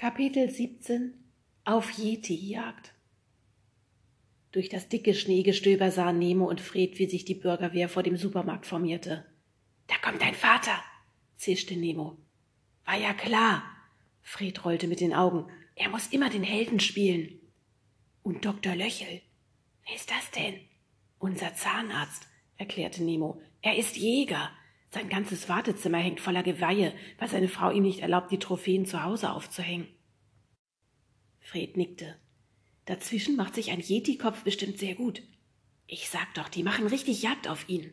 Kapitel 17 Auf Yeti-Jagd Durch das dicke Schneegestöber sahen Nemo und Fred, wie sich die Bürgerwehr vor dem Supermarkt formierte. Da kommt dein Vater, zischte Nemo. War ja klar. Fred rollte mit den Augen. Er muss immer den Helden spielen. Und Dr. Löchel. Wer ist das denn? Unser Zahnarzt, erklärte Nemo. Er ist Jäger. Sein ganzes Wartezimmer hängt voller Geweihe, weil seine Frau ihm nicht erlaubt, die Trophäen zu Hause aufzuhängen. Fred nickte. Dazwischen macht sich ein Yeti-Kopf bestimmt sehr gut. Ich sag doch, die machen richtig Jagd auf ihn.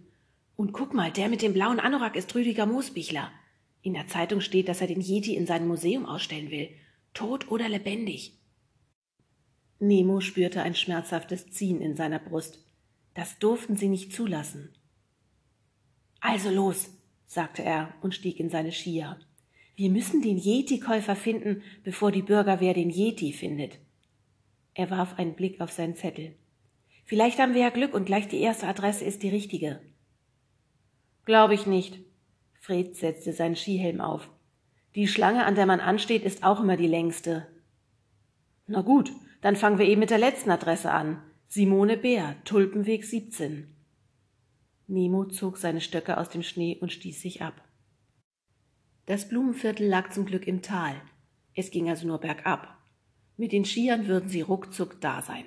Und guck mal, der mit dem blauen Anorak ist Rüdiger Moosbichler. In der Zeitung steht, dass er den Yeti in seinem Museum ausstellen will. Tot oder lebendig. Nemo spürte ein schmerzhaftes Ziehen in seiner Brust. Das durften sie nicht zulassen. Also los, sagte er und stieg in seine Skier. Wir müssen den Yeti-Käufer finden, bevor die Bürgerwehr den Yeti findet. Er warf einen Blick auf seinen Zettel. Vielleicht haben wir ja Glück und gleich die erste Adresse ist die richtige. Glaube ich nicht. Fred setzte seinen Skihelm auf. Die Schlange, an der man ansteht, ist auch immer die längste. Na gut, dann fangen wir eben mit der letzten Adresse an. Simone Bär, Tulpenweg 17. Nemo zog seine Stöcke aus dem Schnee und stieß sich ab. Das Blumenviertel lag zum Glück im Tal. Es ging also nur bergab. Mit den Skiern würden sie ruckzuck da sein.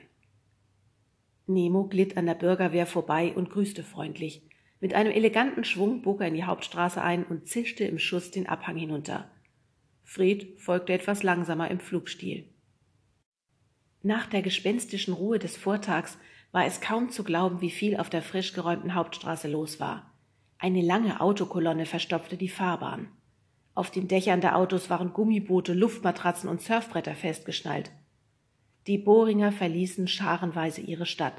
Nemo glitt an der Bürgerwehr vorbei und grüßte freundlich. Mit einem eleganten Schwung bog er in die Hauptstraße ein und zischte im Schuss den Abhang hinunter. Fred folgte etwas langsamer im Flugstil. Nach der gespenstischen Ruhe des Vortags war es kaum zu glauben, wie viel auf der frisch geräumten Hauptstraße los war. Eine lange Autokolonne verstopfte die Fahrbahn. Auf den Dächern der Autos waren Gummiboote, Luftmatratzen und Surfbretter festgeschnallt. Die Bohringer verließen scharenweise ihre Stadt.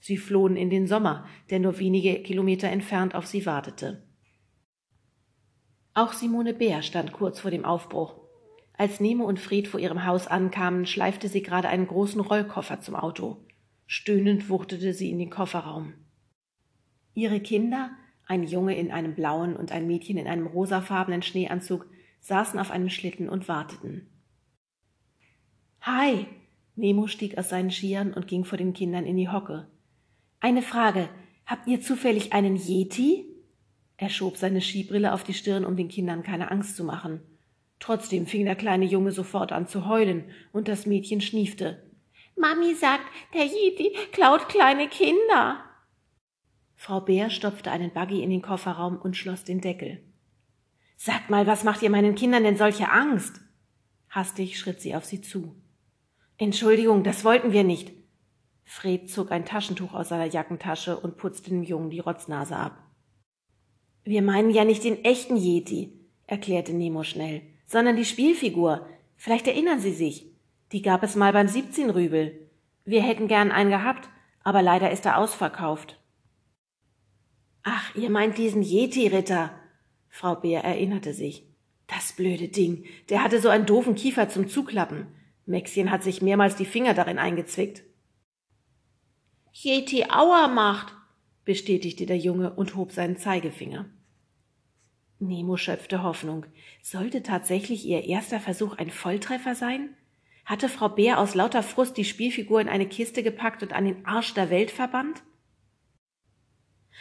Sie flohen in den Sommer, der nur wenige Kilometer entfernt auf sie wartete. Auch Simone Bär stand kurz vor dem Aufbruch. Als Nemo und Fried vor ihrem Haus ankamen, schleifte sie gerade einen großen Rollkoffer zum Auto. Stöhnend wuchtete sie in den Kofferraum. Ihre Kinder, ein Junge in einem blauen und ein Mädchen in einem rosafarbenen Schneeanzug, saßen auf einem Schlitten und warteten. Hi! Nemo stieg aus seinen Skiern und ging vor den Kindern in die Hocke. Eine Frage. Habt ihr zufällig einen Yeti? Er schob seine Skibrille auf die Stirn, um den Kindern keine Angst zu machen. Trotzdem fing der kleine Junge sofort an zu heulen, und das Mädchen schniefte. Mami sagt, der Yeti klaut kleine Kinder. Frau Bär stopfte einen Buggy in den Kofferraum und schloss den Deckel. Sagt mal, was macht ihr meinen Kindern denn solche Angst? Hastig schritt sie auf sie zu. Entschuldigung, das wollten wir nicht. Fred zog ein Taschentuch aus seiner Jackentasche und putzte dem Jungen die Rotznase ab. Wir meinen ja nicht den echten Yeti, erklärte Nemo schnell, sondern die Spielfigur. Vielleicht erinnern Sie sich. Die gab es mal beim 17 Rübel. Wir hätten gern einen gehabt, aber leider ist er ausverkauft. Ach, ihr meint diesen Yeti-Ritter. Frau Bär erinnerte sich. Das blöde Ding, der hatte so einen doofen Kiefer zum Zuklappen. Maxchen hat sich mehrmals die Finger darin eingezwickt. Yeti Auer macht, bestätigte der Junge und hob seinen Zeigefinger. Nemo schöpfte Hoffnung. Sollte tatsächlich ihr erster Versuch ein Volltreffer sein? Hatte Frau Bär aus lauter Frust die Spielfigur in eine Kiste gepackt und an den Arsch der Welt verbannt?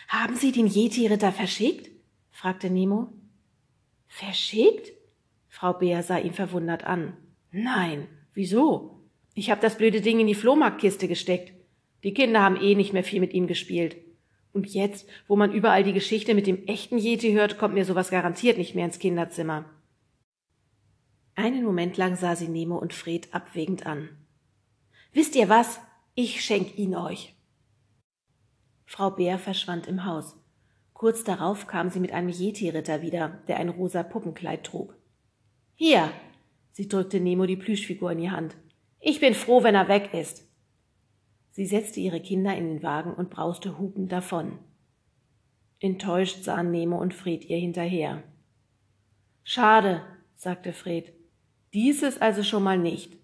Haben Sie den Yeti-Ritter verschickt? fragte Nemo. Verschickt? Frau Bär sah ihn verwundert an. Nein, wieso? Ich habe das blöde Ding in die Flohmarktkiste gesteckt. Die Kinder haben eh nicht mehr viel mit ihm gespielt. Und jetzt, wo man überall die Geschichte mit dem echten Yeti hört, kommt mir sowas garantiert nicht mehr ins Kinderzimmer. Einen Moment lang sah sie Nemo und Fred abwägend an. Wisst ihr was? Ich schenk ihn euch. Frau Bär verschwand im Haus. Kurz darauf kam sie mit einem Yeti-Ritter wieder, der ein rosa Puppenkleid trug. Hier! Sie drückte Nemo die Plüschfigur in die Hand. Ich bin froh, wenn er weg ist. Sie setzte ihre Kinder in den Wagen und brauste hupend davon. Enttäuscht sahen Nemo und Fred ihr hinterher. Schade, sagte Fred. Dieses also schon mal nicht.